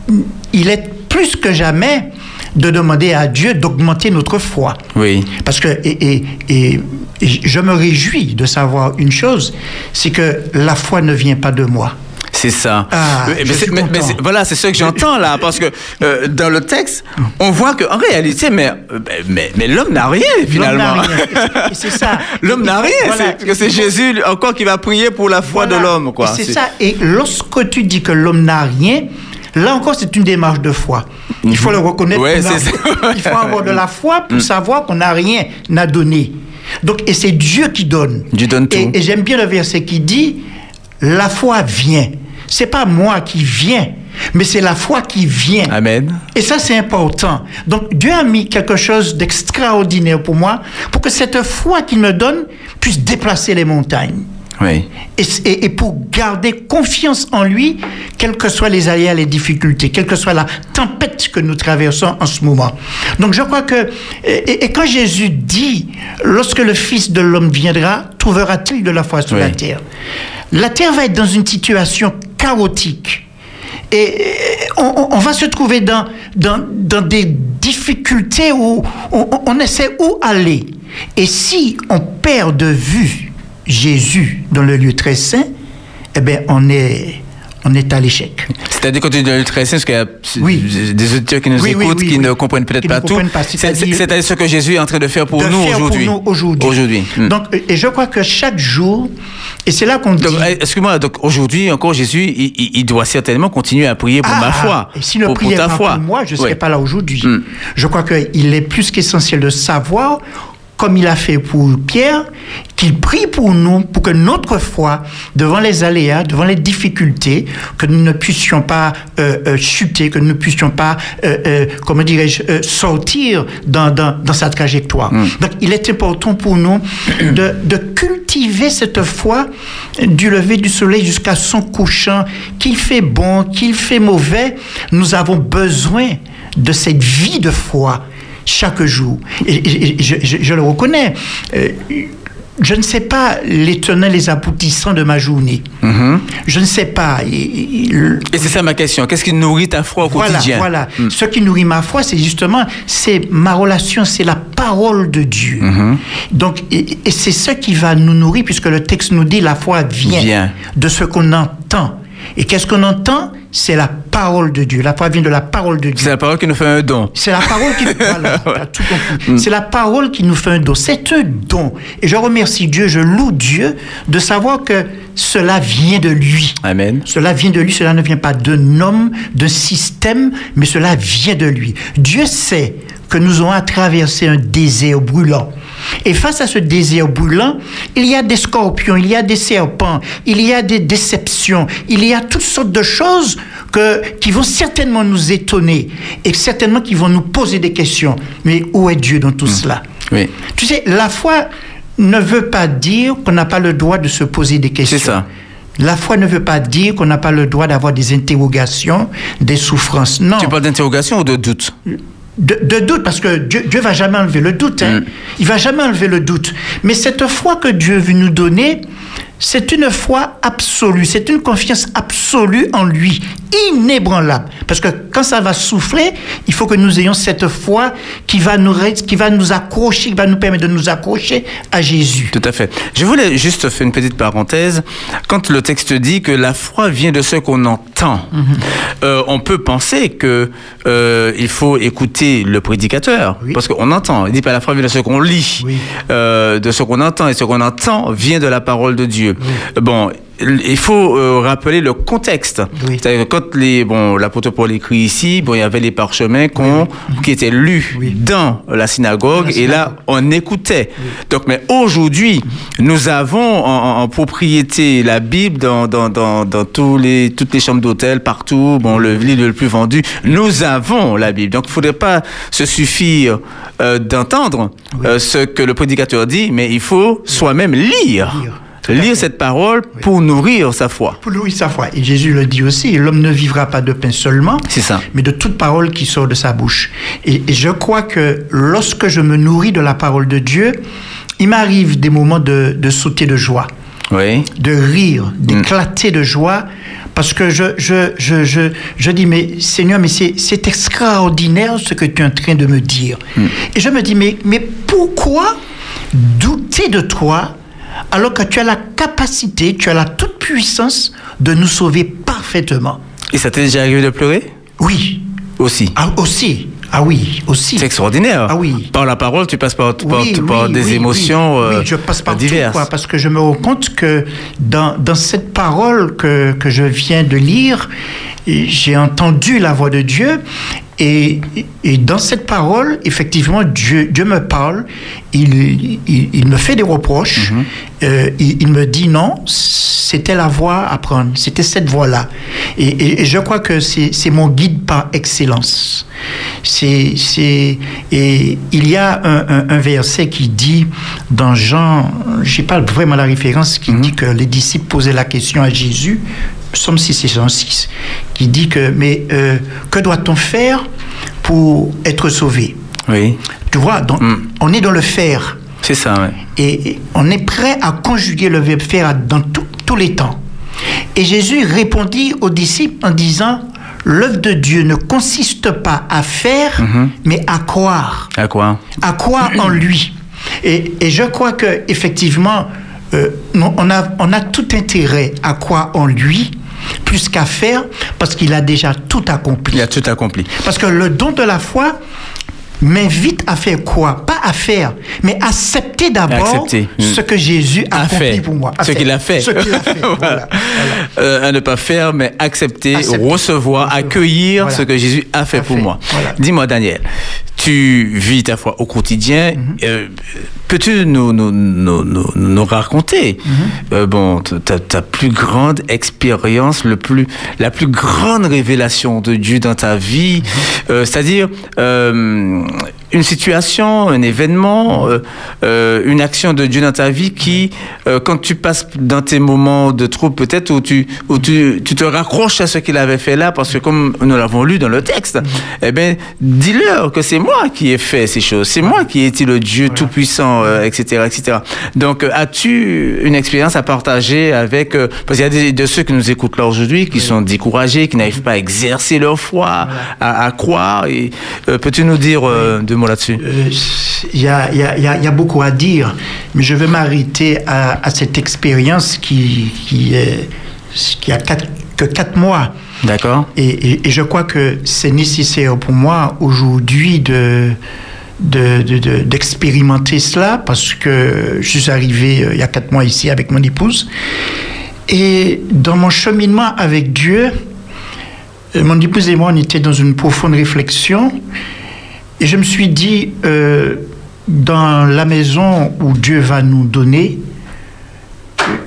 Hum. il est plus que jamais de demander à Dieu d'augmenter notre foi. Oui. Parce que, et, et- et- et je me réjouis de savoir une chose, c'est que la foi ne vient pas de moi. C'est ça. Ah, mais voilà, c'est ce que j'entends là, parce que euh, dans le texte, on voit qu'en réalité, mais, euh, mais, mais l'homme n'a rien finalement. C'est- ça. [LAUGHS] l'homme n'a rien. voilà. c'est que c'est Jésus encore qui va prier pour la foi Voilà. de l'homme. quoi. C'est ça. Et lorsque tu dis que l'homme n'a rien, là encore, c'est une démarche de foi. Il faut le reconnaître. Ouais, a-. Il faut avoir de la [LAUGHS] foi pour savoir qu'on n'a rien à donner. Donc, et c'est Dieu qui donne. Dieu donne tout. Et, et j'aime bien le verset qui dit la foi vient. C'est pas moi qui viens, mais c'est la foi qui vient. Amen. Et ça, c'est important. Donc, Dieu a mis quelque chose d'extraordinaire pour moi, pour que cette foi qu'il me donne puisse déplacer les montagnes. Oui. Et, et- et pour garder confiance en lui, quelles que soient les aléas, les difficultés, quelle que soit la tempête que nous traversons en ce moment. Donc je crois que, et, et quand Jésus dit, lorsque le Fils de l'homme viendra, trouvera-t-il de la foi sur Oui. la terre La terre va être dans une situation chaotique. Et on, on- va se trouver dans, dans, des difficultés où on- on essaie où aller. Et si on perd de vue Jésus dans le lieu très saint, eh bien, on est, on est à l'échec. C'est-à-dire quand tu dis le saint, parce qu'il y a Oui. des auditeurs qui nous Oui, écoutent, oui, qui ne comprennent peut-être pas tout. c'est-à-dire- c'est- C'est-à-dire ce que Jésus est en train de faire pour de nous aujourd'hui. Aujourd'hui. Hmm. Donc, et je crois que chaque jour, et c'est là qu'on dit. Eh, excuse-moi, donc aujourd'hui encore Jésus, il, il- il doit certainement continuer à prier pour Ah, ma foi, Et s'il ne pour, pour priait ta pas foi. pour moi, je ne serais pas là aujourd'hui. Mm. Je crois qu'il est plus qu'essentiel de savoir, comme il a fait pour Pierre, qu'il prie pour nous, pour que notre foi, devant les aléas, devant les difficultés, que nous ne puissions pas euh, euh, chuter, que nous ne puissions pas, euh, comment dirais-je, sortir dans, dans, dans sa trajectoire. Donc, il est important pour nous [CLEARS THROAT] de, de cultiver cette foi du lever du soleil jusqu'à son couchant, qu'il fait bon, qu'il fait mauvais. Nous avons besoin de cette vie de foi chaque jour. Et, et- et je, je- je le reconnais. Euh, je ne sais pas les tenants, les aboutissants de ma journée. Je ne sais pas. Et- c'est ça ma question. Qu'est-ce qui nourrit ta foi au voilà, quotidien voilà. Ce qui nourrit ma foi, c'est justement c'est ma relation, c'est la parole de Dieu. Donc, et, et c'est ce qui va nous nourrir, puisque le texte nous dit la foi vient, Vient. de ce qu'on entend. Et qu'est-ce qu'on entend? C'est la parole de Dieu. La foi vient de la parole de Dieu. C'est la parole qui nous fait un don. C'est la parole qui [LAUGHS] voilà, t'as tout compris. C'est la parole qui nous fait un don. C'est un don. Et je remercie Dieu, je loue Dieu de savoir que cela vient de lui. Amen. Cela vient de lui, cela ne vient pas d'un homme, d'un système, mais cela vient de lui. Dieu sait que nous avons à traverser un désert brûlant. Et face à ce désert brûlant, il y a des scorpions, il y a des serpents, il y a des déceptions, il y a toutes sortes de choses que, qui vont certainement nous étonner et certainement qui vont nous poser des questions. Mais où est Dieu dans tout cela? Oui. Tu sais, la foi ne veut pas dire qu'on n'a pas le droit de se poser des questions. C'est ça. La foi ne veut pas dire qu'on n'a pas le droit d'avoir des interrogations, des souffrances. Non. Tu parles d'interrogation ou de doute De, de doute, parce que Dieu, Dieu va jamais enlever le doute. Hein. Il va jamais enlever le doute. Mais cette foi que Dieu veut nous donner, c'est une foi absolue, c'est une confiance absolue en lui, inébranlable. Parce que quand ça va souffler, il faut que nous ayons cette foi qui va nous, qui va nous accrocher, qui va nous permettre de nous accrocher à Jésus. Tout à fait. Je voulais juste faire une petite parenthèse. Quand le texte dit que la foi vient de ce qu'on entend, Mhm. euh, on peut penser que euh, il faut écouter le prédicateur, Oui. parce qu'on entend. Il dit pas la foi vient de ce qu'on lit, Oui. euh, de ce qu'on entend, et ce qu'on entend vient de la parole de Dieu. Bon. Il faut euh, rappeler le contexte. Oui. C'est-à-dire quand les bon l'apôtre Paul écrit ici, bon il y avait les parchemins qui étaient lus Oui. dans la synagogue, et là on écoutait. Donc, mais aujourd'hui, nous avons en, en propriété la Bible dans, dans, dans, dans tous les, toutes les chambres d'hôtel, partout, bon, le livre le plus vendu. Nous avons la Bible. Donc, il ne faudrait pas se suffire euh, d'entendre euh, ce que le prédicateur dit, mais il faut soi-même lire. Lire. Lire cette parole pour nourrir sa foi. Pour nourrir sa foi. Et Jésus le dit aussi, l'homme ne vivra pas de pain seulement, ça. mais de toute parole qui sort de sa bouche. Et, et je crois que lorsque je me nourris de la parole de Dieu, il m'arrive des moments de, de sauter de joie, Oui. de rire, d'éclater de joie, parce que je, je, je, je, je dis, mais Seigneur, mais c'est c'est extraordinaire ce que tu es en train de me dire. Et je me dis, mais, mais pourquoi douter de toi alors que tu as la capacité, tu as la toute puissance de nous sauver parfaitement. Et ça t'est déjà arrivé de pleurer? Oui. Aussi. Ah, aussi. Ah oui, aussi. C'est extraordinaire. Ah oui. Par la parole, tu passes par, par, Oui, par oui, des oui, émotions euh, oui, je passe par diverses. tout, quoi, parce que je me rends compte que dans, dans cette parole que, que je viens de lire, j'ai entendu la voix de Dieu et, et dans cette parole, effectivement, Dieu, Dieu me parle, il, il, il me fait des reproches, Mhm. euh, il, il me dit non, c'était la voie à prendre, c'était cette voie-là. Et, et- et je crois que c'est mon guide par excellence. C'est, et il y a un, un- un verset qui dit dans Jean, je n'ai pas vraiment la référence, qui dit que les disciples posaient la question à Jésus, Psaume 6 et 106, qui dit que, mais euh, que doit-on faire pour être sauvé? Oui, Tu vois, donc, Mm. on est dans le faire. c'est ça, ouais. Et et on est prêt à conjuguer le verbe faire dans tout- tous les temps. Et Jésus répondit aux disciples en disant, l'œuvre de Dieu ne consiste pas à faire, mais à croire. À quoi? À croire en lui. Et, et je crois que effectivement, euh, on, a, on a tout intérêt à croire en lui plus qu'à faire, parce qu'il a déjà tout accompli. Il a tout accompli. Parce que le don de la foi m'invite à faire quoi? Pas à faire, mais accepter d'abord. Mm. ce que Jésus a accompli faire. pour moi. Ce qu'il a fait. Ce qu'il a fait. [LAUGHS] Voilà. voilà, voilà. Euh, à ne pas faire, mais accepter, Accepter. recevoir, accueillir Voilà. ce que Jésus a fait A pour fait. moi. Dis-moi, Daniel, tu vis ta foi au quotidien. Mhm. euh, Peux-tu nous, nous, nous, nous, nous raconter Mhm. euh, bon, ta, ta plus grande expérience, le plus, la plus grande révélation de Dieu dans ta vie Mhm. euh, C'est-à-dire euh, une situation, un événement, euh, une action de Dieu dans ta vie qui, quand tu passes dans tes moments de trouble, peut-être où, tu, où tu, tu te raccroches à ce qu'il avait fait là, parce que comme nous l'avons lu dans le texte, eh bien, dis-leur que c'est moi qui ai fait ces choses, c'est moi qui ai été le Dieu tout-puissant, euh, etc., etc. Donc, euh, as-tu une expérience à partager avec, euh, parce qu'il y a des, de ceux qui nous écoutent là aujourd'hui, qui sont découragés, qui n'arrivent pas à exercer leur foi, à, à croire, et peux-tu nous dire deux mots là-dessus? Il y, a, y a- il y a- il y a beaucoup à dire, mais je vais m'arrêter à, à cette expérience qui, qui, est, qui a quatre, que quatre mois. D'accord Et, et- et je crois que c'est nécessaire pour moi aujourd'hui de de- de- de- d'expérimenter cela parce que je suis arrivé euh, il y a quatre mois ici avec mon épouse. Et dans mon cheminement avec Dieu, euh, mon épouse et moi, on était dans une profonde réflexion. Et je me suis dit, euh, dans la maison où Dieu va nous donner,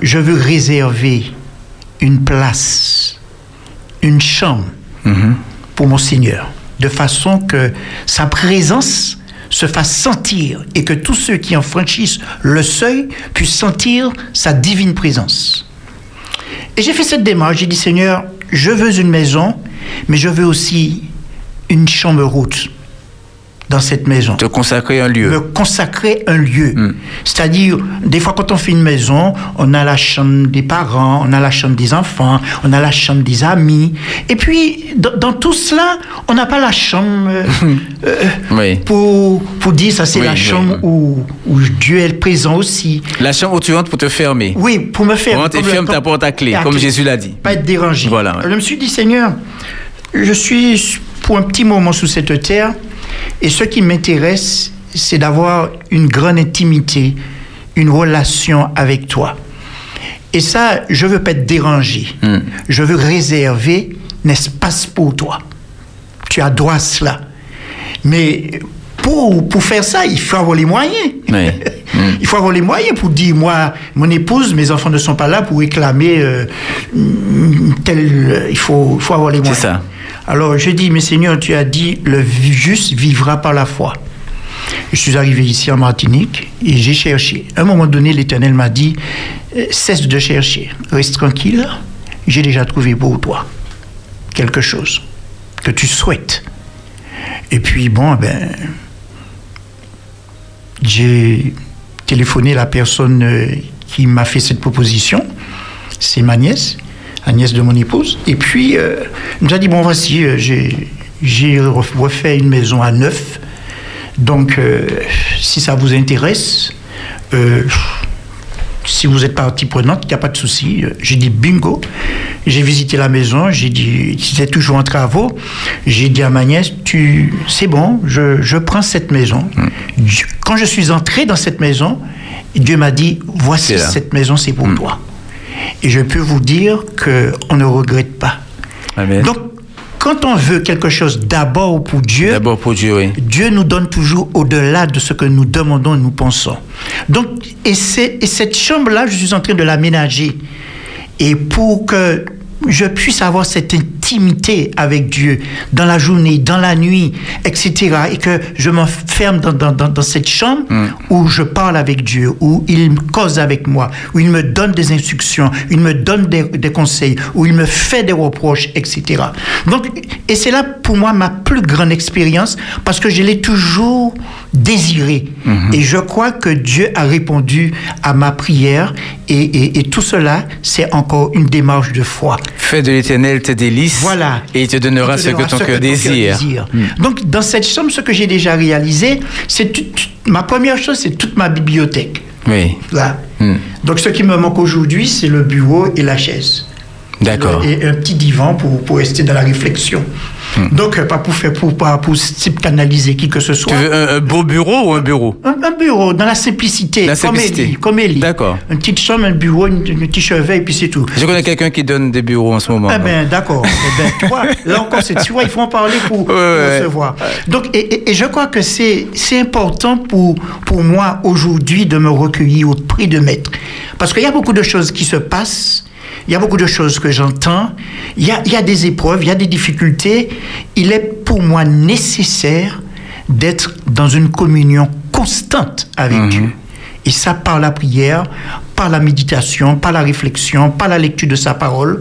je veux réserver une place, une chambre Mhm. pour mon Seigneur, de façon que sa présence se fasse sentir et que tous ceux qui en franchissent le seuil puissent sentir sa divine présence. Et j'ai fait cette démarche, j'ai dit Seigneur, je veux une maison, mais je veux aussi une chambre haute dans cette maison Te consacrer un lieu. me consacrer un lieu. Mm. C'est-à-dire, des fois, quand on fait une maison, on a la chambre des parents, on a la chambre des enfants, on a la chambre des amis. Et puis, dans, dans tout cela, on n'a pas la chambre euh, [LAUGHS] euh, Oui. pour, pour dire ça, c'est Oui, la chambre oui. Où, où Dieu est présent aussi. La chambre où tu entres pour te fermer. Oui, pour me faire. Rentre et ferme ta porte à clé, à comme clé. Jésus l'a dit. Pas être dérangé. Voilà, ouais. Je me suis dit, Seigneur, je suis pour un petit moment sous cette terre, et ce qui m'intéresse, c'est d'avoir une grande intimité, une relation avec toi. Et ça, je veux pas être dérangé. Mm. Je veux réserver un espace pour toi. Tu as droit à cela. Mais pour, pour faire ça, il faut avoir les moyens. Oui. [LAUGHS] Mm. Il faut avoir les moyens pour dire, moi, mon épouse, mes enfants ne sont pas là pour réclamer euh, tel... Il faut, il faut avoir les moyens. ça. Alors je dis, mais Seigneur, tu as dit, le juste vivra par la foi. Je suis arrivé ici en Martinique et j'ai cherché. À un moment donné, l'Éternel m'a dit, euh, cesse de chercher, reste tranquille, j'ai déjà trouvé pour toi quelque chose que tu souhaites. Et puis, bon, ben, j'ai téléphoné la personne euh, qui m'a fait cette proposition. C'est ma nièce, nièce de mon épouse. Et puis, euh, elle nous a dit, bon, voici, euh, j'ai j'ai ref- refait une maison à neuf. Donc, euh, si ça vous intéresse, euh, si vous êtes partie prenante, il n'y a pas de souci. J'ai dit bingo. J'ai visité la maison, j'ai dit, c'était toujours en travaux. J'ai dit à ma nièce, tu, c'est bon, je, je prends cette maison. Dieu- Quand je suis entré dans cette maison, Dieu m'a dit, voici cette maison, c'est pour toi. Et je peux vous dire qu'on ne regrette pas. Amen. Donc, quand on veut quelque chose d'abord pour Dieu, D'abord pour Dieu, oui. Dieu nous donne toujours au-delà de ce que nous demandons et nous pensons. Donc, et cette chambre-là, je suis en train de l'aménager. Et pour que je puisse avoir cette intimité avec Dieu dans la journée, dans la nuit, etc. Et que je m'enferme dans, dans, dans, dans cette chambre où je parle avec Dieu, où il cause avec moi, où il me donne des instructions, où il me donne des, des conseils, où il me fait des reproches, etc. Donc, et c'est là pour moi ma plus grande expérience parce que je l'ai toujours désiré. Et je crois que Dieu a répondu à ma prière et, et- et tout cela, c'est encore une démarche de foi. Fais de l'éternel tes délices. Voilà. Et il te donnera Il te ce que ton cœur désire. Hmm. Donc, dans cette chambre, ce que j'ai déjà réalisé, c'est ma première chose, c'est toute ma bibliothèque. Oui. Là. Hmm. Donc, ce qui me manque aujourd'hui, c'est le bureau et la chaise. D'accord. Et un petit divan pour, pour rester dans la réflexion. Donc, euh, pas pour faire, pour, pas pour type canaliser qui que ce soit. Tu veux un, un beau bureau ou un bureau? Un, un bureau, dans la simplicité, La comme simplicité. Comme Élie. D'accord. Une petite chambre, un bureau, une, une petite chevet, et puis c'est tout. Je connais quelqu'un qui donne des bureaux en ce moment. Ah donc. ben d'accord. Eh ben, tu vois, là encore, tu vois, il faut en parler pour, pour ouais. recevoir. Donc, et, et- et je crois que c'est, important pour, pour moi aujourd'hui de me recueillir auprès de maître. Parce qu'il y a beaucoup de choses qui se passent. Il y a beaucoup de choses que j'entends. Il y a, il y a des épreuves, il y a des difficultés. Il est pour moi nécessaire d'être dans une communion constante avec Dieu. Et ça par la prière, par la méditation, par la réflexion, par la lecture de sa parole,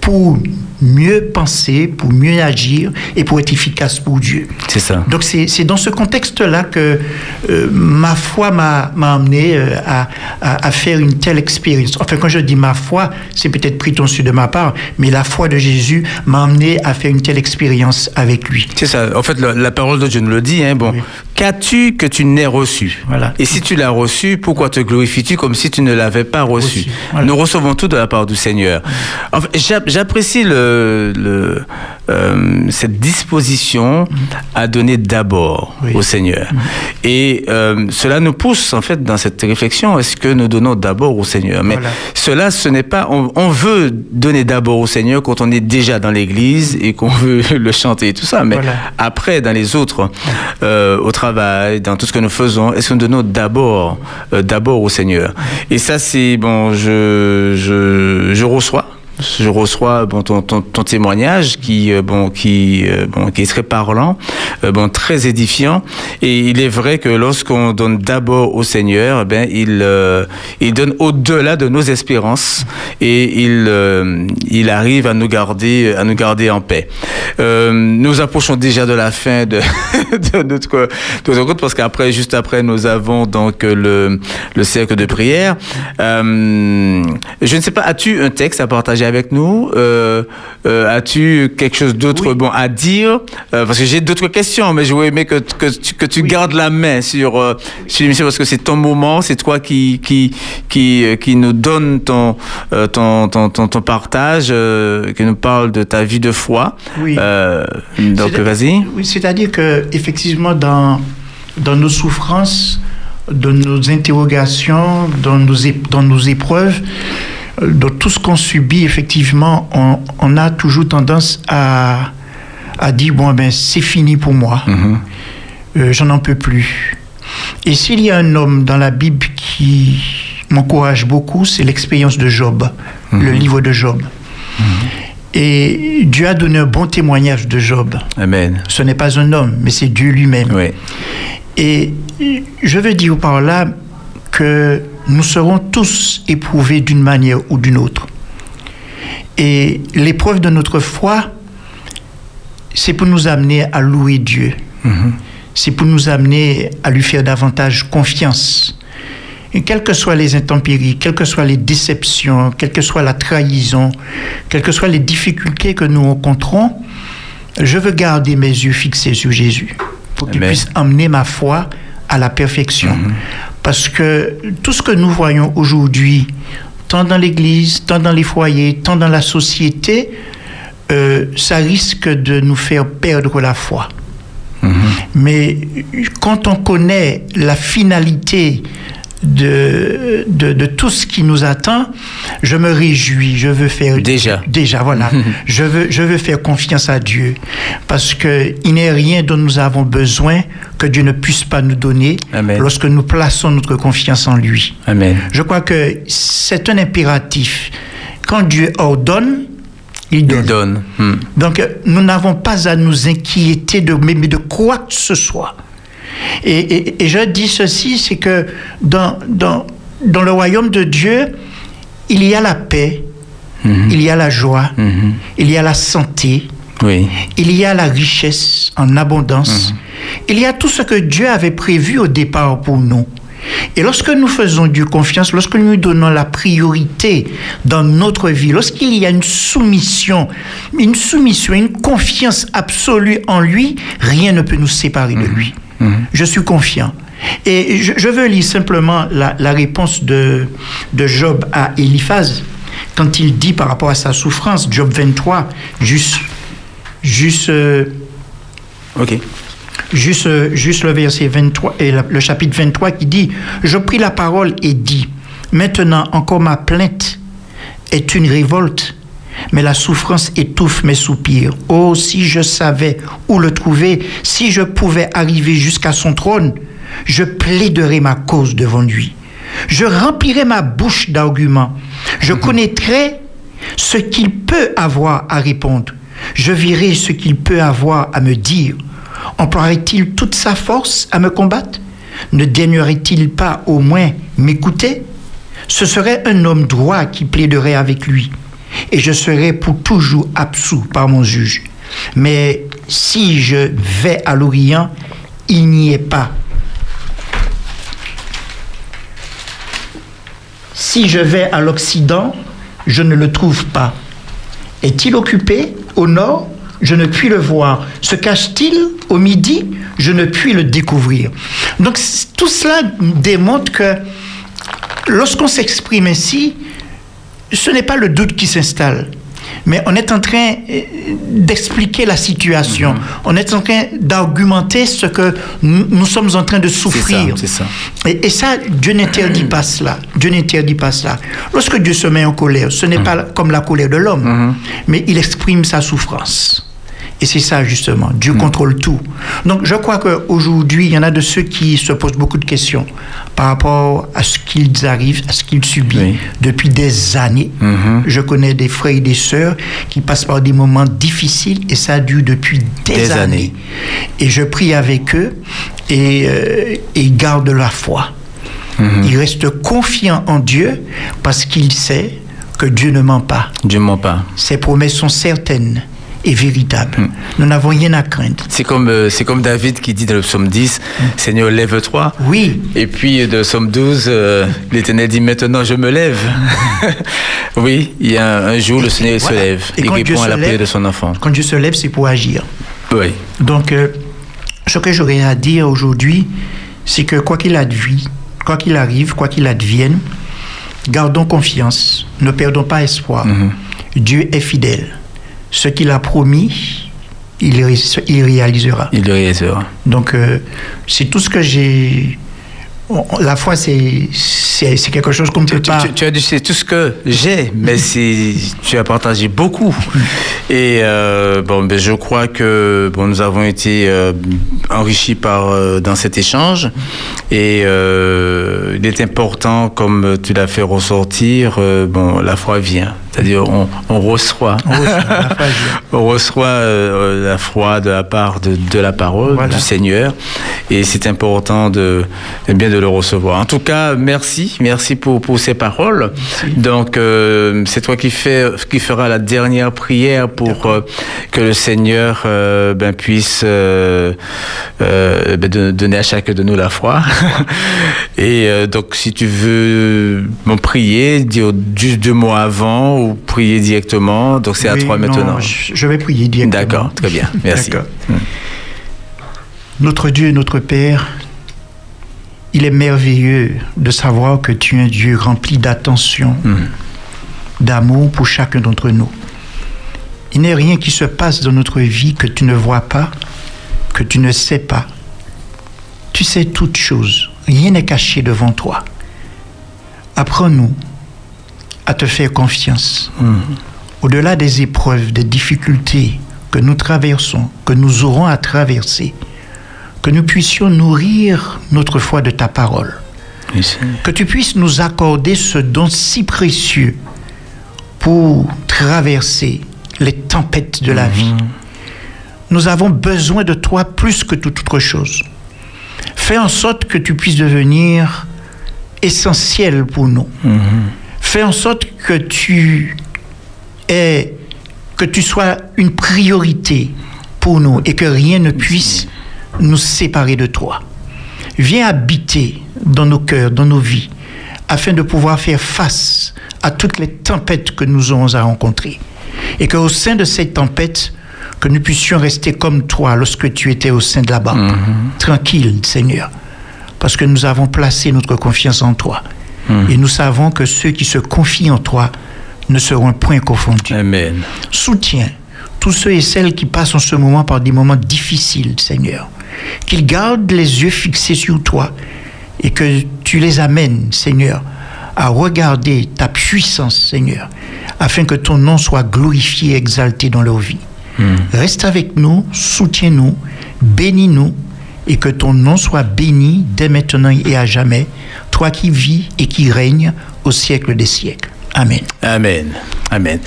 pour mieux penser, pour mieux agir et pour être efficace pour Dieu. C'est ça. Donc c'est dans ce contexte-là que euh, ma foi m'a amené euh, à, à, à faire une telle expérience. Enfin, quand je dis ma foi, c'est peut-être prétentieux de ma part, mais la foi de Jésus m'a amené à faire une telle expérience avec lui. C'est ça. En fait, la, la parole de Dieu nous le dit. Hein, bon, Oui. qu'as-tu que tu n'aies reçu? Voilà. Et si tu l'as reçu, pourquoi te glorifies-tu comme si tu ne l'avais pas reçu, Reçu. Voilà. Nous recevons tout de la part du Seigneur. En fait, j'app- J'apprécie le, le, euh, cette disposition à donner d'abord Oui. au Seigneur. Et euh, cela nous pousse en fait dans cette réflexion. Est-ce que nous donnons d'abord au Seigneur? Mais Voilà. cela, ce n'est pas. On, on veut donner d'abord au Seigneur quand on est déjà dans l'Église et qu'on [LAUGHS] veut le chanter et tout ça. Mais Voilà. après, dans les autres, euh, au travail, dans tout ce que nous faisons, est-ce que nous donnons d'abord, d'abord au Seigneur? Et ça, c'est bon. Je, je, je reçois. Je reçois ton, témoignage qui, euh, euh, qui est très parlant, euh, très édifiant. Et il est vrai que lorsqu'on donne d'abord au Seigneur, eh ben, il, donne au-delà de nos espérances et il, arrive à nous garder, à nous garder en paix. Nous approchons déjà de la fin de, [LAUGHS] de notre, compte parce qu'après, juste après, nous avons donc le, le cercle de prière. Je ne sais pas, as-tu un texte à partager avec nous euh, euh, As-tu quelque chose d'autre Oui. bon à dire? Euh, Parce que j'ai d'autres questions, mais j'aurais aimé que, que, tu, que tu Oui. gardes la main sur, sur l'émission parce que c'est ton moment, c'est toi qui, qui, qui, qui nous donne ton, ton, ton, ton, ton partage, qui nous parle de ta vie de foi. Oui. Donc, vas-y. Oui, c'est-à-dire que effectivement dans dans nos souffrances, dans nos interrogations, dans nos dans nos épreuves, dans tout ce qu'on subit, effectivement, on, on a toujours tendance à à dire bon ben c'est fini pour moi, Mhm. Euh, j'en en peux plus. Et s'il y a un homme dans la Bible qui m'encourage beaucoup, c'est l'expérience de Job, le livre de Job. Et Dieu a donné un bon témoignage de Job. Amen. Ce n'est pas un homme, mais c'est Dieu lui-même. Oui. Et je veux dire par là que nous serons tous éprouvés d'une manière ou d'une autre. Et l'épreuve de notre foi, c'est pour nous amener à louer Dieu. C'est pour nous amener à lui faire davantage confiance. Et quelles que soient les intempéries, quelles que soient les déceptions, quelle que soit la trahison, quelles que soient les difficultés que nous rencontrons, je veux garder mes yeux fixés sur Jésus pour qu'il puisse emmener ma foi à la perfection. Parce que tout ce que nous voyons aujourd'hui, tant dans l'Église, tant dans les foyers, tant dans la société, euh, ça risque de nous faire perdre la foi. Mais quand on connaît la finalité de, de, de, tout ce qui nous attend, je me réjouis, je veux faire... Déjà. Déjà, voilà. [LAUGHS] je, veux, je veux faire confiance à Dieu. Parce qu'il n'est rien dont nous avons besoin que Dieu ne puisse pas nous donner Amen. lorsque nous plaçons notre confiance en lui. Amen. Je crois que c'est un impératif. Quand Dieu ordonne, il donne. Il donne. Hmm. Donc, nous n'avons pas à nous inquiéter de, mais de quoi que ce soit. Et, et, et je dis ceci, c'est que dans, dans, dans le royaume de Dieu, il y a la paix, Mhm. il y a la joie, Mhm. il y a la santé, Oui. il y a la richesse en abondance, il y a tout ce que Dieu avait prévu au départ pour nous. Et lorsque nous faisons Dieu confiance, lorsque nous lui donnons la priorité dans notre vie, lorsqu'il y a une soumission, une soumission, une confiance absolue en lui, rien ne peut nous séparer de lui. Je suis confiant. Et je, je veux lire simplement la, la réponse de, de Job à Eliphaz quand il dit par rapport à sa souffrance, Job 23, juste, juste, euh, Ok. juste, euh, juste le verset 23 et la- le chapitre 23 qui dit Je pris la parole et dis Maintenant encore ma plainte est une révolte, mais la souffrance étouffe mes soupirs. Oh, si je savais où le trouver, si je pouvais arriver jusqu'à son trône, je plaiderais ma cause devant lui. Je remplirais ma bouche d'arguments. Je connaîtrais ce qu'il peut avoir à répondre. Je verrai ce qu'il peut avoir à me dire. Emploierait-il toute sa force à me combattre? Ne daignerait-il pas au moins m'écouter? Ce serait un homme droit qui plaiderait avec lui, et je serais pour toujours absous par mon juge. Mais si je vais à l'Orient, il n'y est pas. Si je vais à l'Occident, je ne le trouve pas. Est-il occupé au nord? Je ne puis le voir. Se cache-t-il au midi? Je ne puis le découvrir. Donc tout cela démontre que lorsqu'on s'exprime ainsi, ce n'est pas le doute qui s'installe. Mais on est en train euh, d'expliquer la situation. On est en train d'argumenter ce que nous, nous sommes en train de souffrir. ça. Et, et ça, Dieu n'interdit pas cela. Dieu n'interdit pas cela. Lorsque Dieu se met en colère, ce n'est pas comme la colère de l'homme, mais il exprime sa souffrance. Et c'est ça justement, Dieu contrôle tout. Donc je crois qu'aujourd'hui, il y en a de ceux qui se posent beaucoup de questions par rapport à ce qu'ils arrivent, à ce qu'ils subissent Oui. depuis des années. Je connais des frères et des sœurs qui passent par des moments difficiles et ça dure depuis des, Des années. années. Et je prie avec eux et, euh, et ils gardent la foi. Ils restent confiants en Dieu parce qu'ils savent que Dieu ne ment pas. Dieu ment pas. Ses promesses sont certaines et véritables. Nous n'avons rien à craindre. C'est comme, euh, c'est comme David qui dit dans le psaume 10, Seigneur, lève-toi. Oui, Et puis, de psaume 12, euh, l'Éternel dit, maintenant je me lève. [LAUGHS] oui, il y a un, un jour, le Seigneur Voilà. se lève. Et il répond à la prière de son enfant. quand Dieu se lève, c'est pour agir. Oui. Donc, euh, ce que j'aurais à dire aujourd'hui, c'est que quoi qu'il advienne, quoi qu'il arrive, quoi qu'il advienne, gardons confiance, ne perdons pas espoir. Dieu est fidèle. Ce qu'il a promis, il, ré- il réalisera. Il réalisera. Donc, euh, c'est tout ce que j'ai. La foi, c'est quelque chose qu'on ne peut Tu, pas. tu- tu as dit c'est tout ce que j'ai, mais [LAUGHS] tu as partagé beaucoup. [LAUGHS] Et euh, bon, ben, je crois que bon, nous avons été euh, enrichis par euh, dans cet échange. Et il est important, comme tu l'as fait ressortir, bon, la foi vient. C'est-à-dire, on, on reçoit. On reçoit, la [LAUGHS] foi vient. On reçoit euh, la foi de la part de, de la parole Voilà. du Seigneur et c'est important de eh bien de le recevoir. En tout cas, merci, merci pour, pour ces paroles. Donc euh, c'est toi qui fais qui fera la dernière prière pour euh, que le Seigneur ben, puisse ben, donner à chacun de nous la foi. [LAUGHS] et donc si tu veux m'en prier, dire juste deux mots avant ou prier directement. Donc c'est à Oui, toi non, maintenant. je, je vais prier directement. D'accord, très bien. Merci. D'accord. Notre Dieu et notre Père, il est merveilleux de savoir que tu es un Dieu rempli d'attention, d'amour pour chacun d'entre nous. Il n'est rien qui se passe dans notre vie que tu ne vois pas, que tu ne sais pas. Tu sais toutes choses. Rien n'est caché devant toi. Apprends-nous à te faire confiance. Au-delà des épreuves, des difficultés que nous traversons, que nous aurons à traverser, que nous puissions nourrir notre foi de ta parole. Que tu puisses nous accorder ce don si précieux pour traverser les tempêtes de la vie. Nous avons besoin de toi plus que toute autre chose. Fais en sorte que tu puisses devenir essentiel pour nous. Fais en sorte que tu aies, que tu sois une priorité pour nous et que rien ne puisse nous séparer de toi. Viens habiter dans nos cœurs, dans nos vies, afin de pouvoir faire face à toutes les tempêtes que nous aurons à rencontrer. Et qu'au sein de ces tempêtes, que nous puissions rester comme toi lorsque tu étais au sein de la barque. Tranquille, Seigneur. Parce que nous avons placé notre confiance en toi. Et nous savons que ceux qui se confient en toi ne seront point confondus. Amen. Soutiens tous ceux et celles qui passent en ce moment par des moments difficiles, Seigneur. Qu'ils gardent les yeux fixés sur toi et que tu les amènes, Seigneur, à regarder ta puissance, Seigneur, afin que ton nom soit glorifié et exalté dans leur vie. Reste avec nous, soutiens-nous, bénis-nous et que ton nom soit béni dès maintenant et à jamais, toi qui vis et qui règnes au siècle des siècles. Amen. Amen. Amen.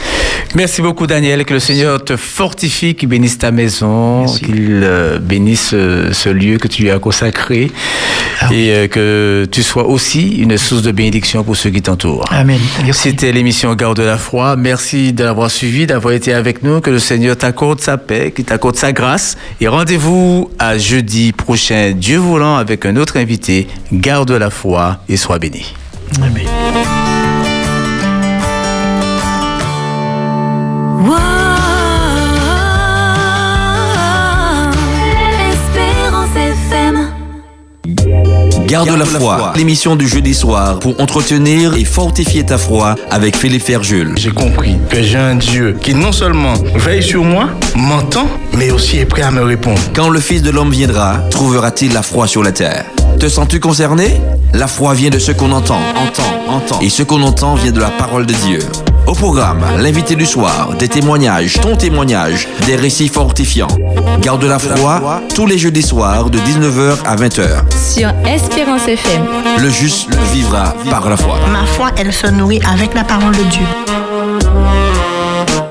Merci beaucoup, Daniel. Que le Seigneur te fortifie, qu'il bénisse ta maison, qu'il euh, bénisse euh, ce lieu que tu lui as consacré Ah et euh, que tu sois aussi une source de bénédiction pour ceux qui t'entourent. Amen. C'était l'émission Garde de la foi. Merci de l'avoir suivi, d'avoir été avec nous. Que le Seigneur t'accorde sa paix, qu'il t'accorde sa grâce. Et rendez-vous à jeudi prochain, Dieu voulant, avec un autre invité. Garde de la foi et sois béni. Amen. Espérance FM. Garde la foi, l'émission du jeudi soir pour entretenir et fortifier ta foi avec Philippe Ferjul. J'ai compris que j'ai un Dieu qui non seulement veille sur moi, m'entend, mais aussi est prêt à me répondre. Quand le Fils de l'homme viendra, trouvera-t-il la foi sur la terre? Te sens-tu concerné? La foi vient de ce qu'on entend, entend, entend. Et ce qu'on entend vient de la parole de Dieu. Au programme, l'invité du soir, des témoignages, ton témoignage, des récits fortifiants. Garde la foi tous les jeudis soirs de 19h à 20h. Sur Espérance FM. Le juste vivra par la foi. Ma foi, elle se nourrit avec la parole de Dieu.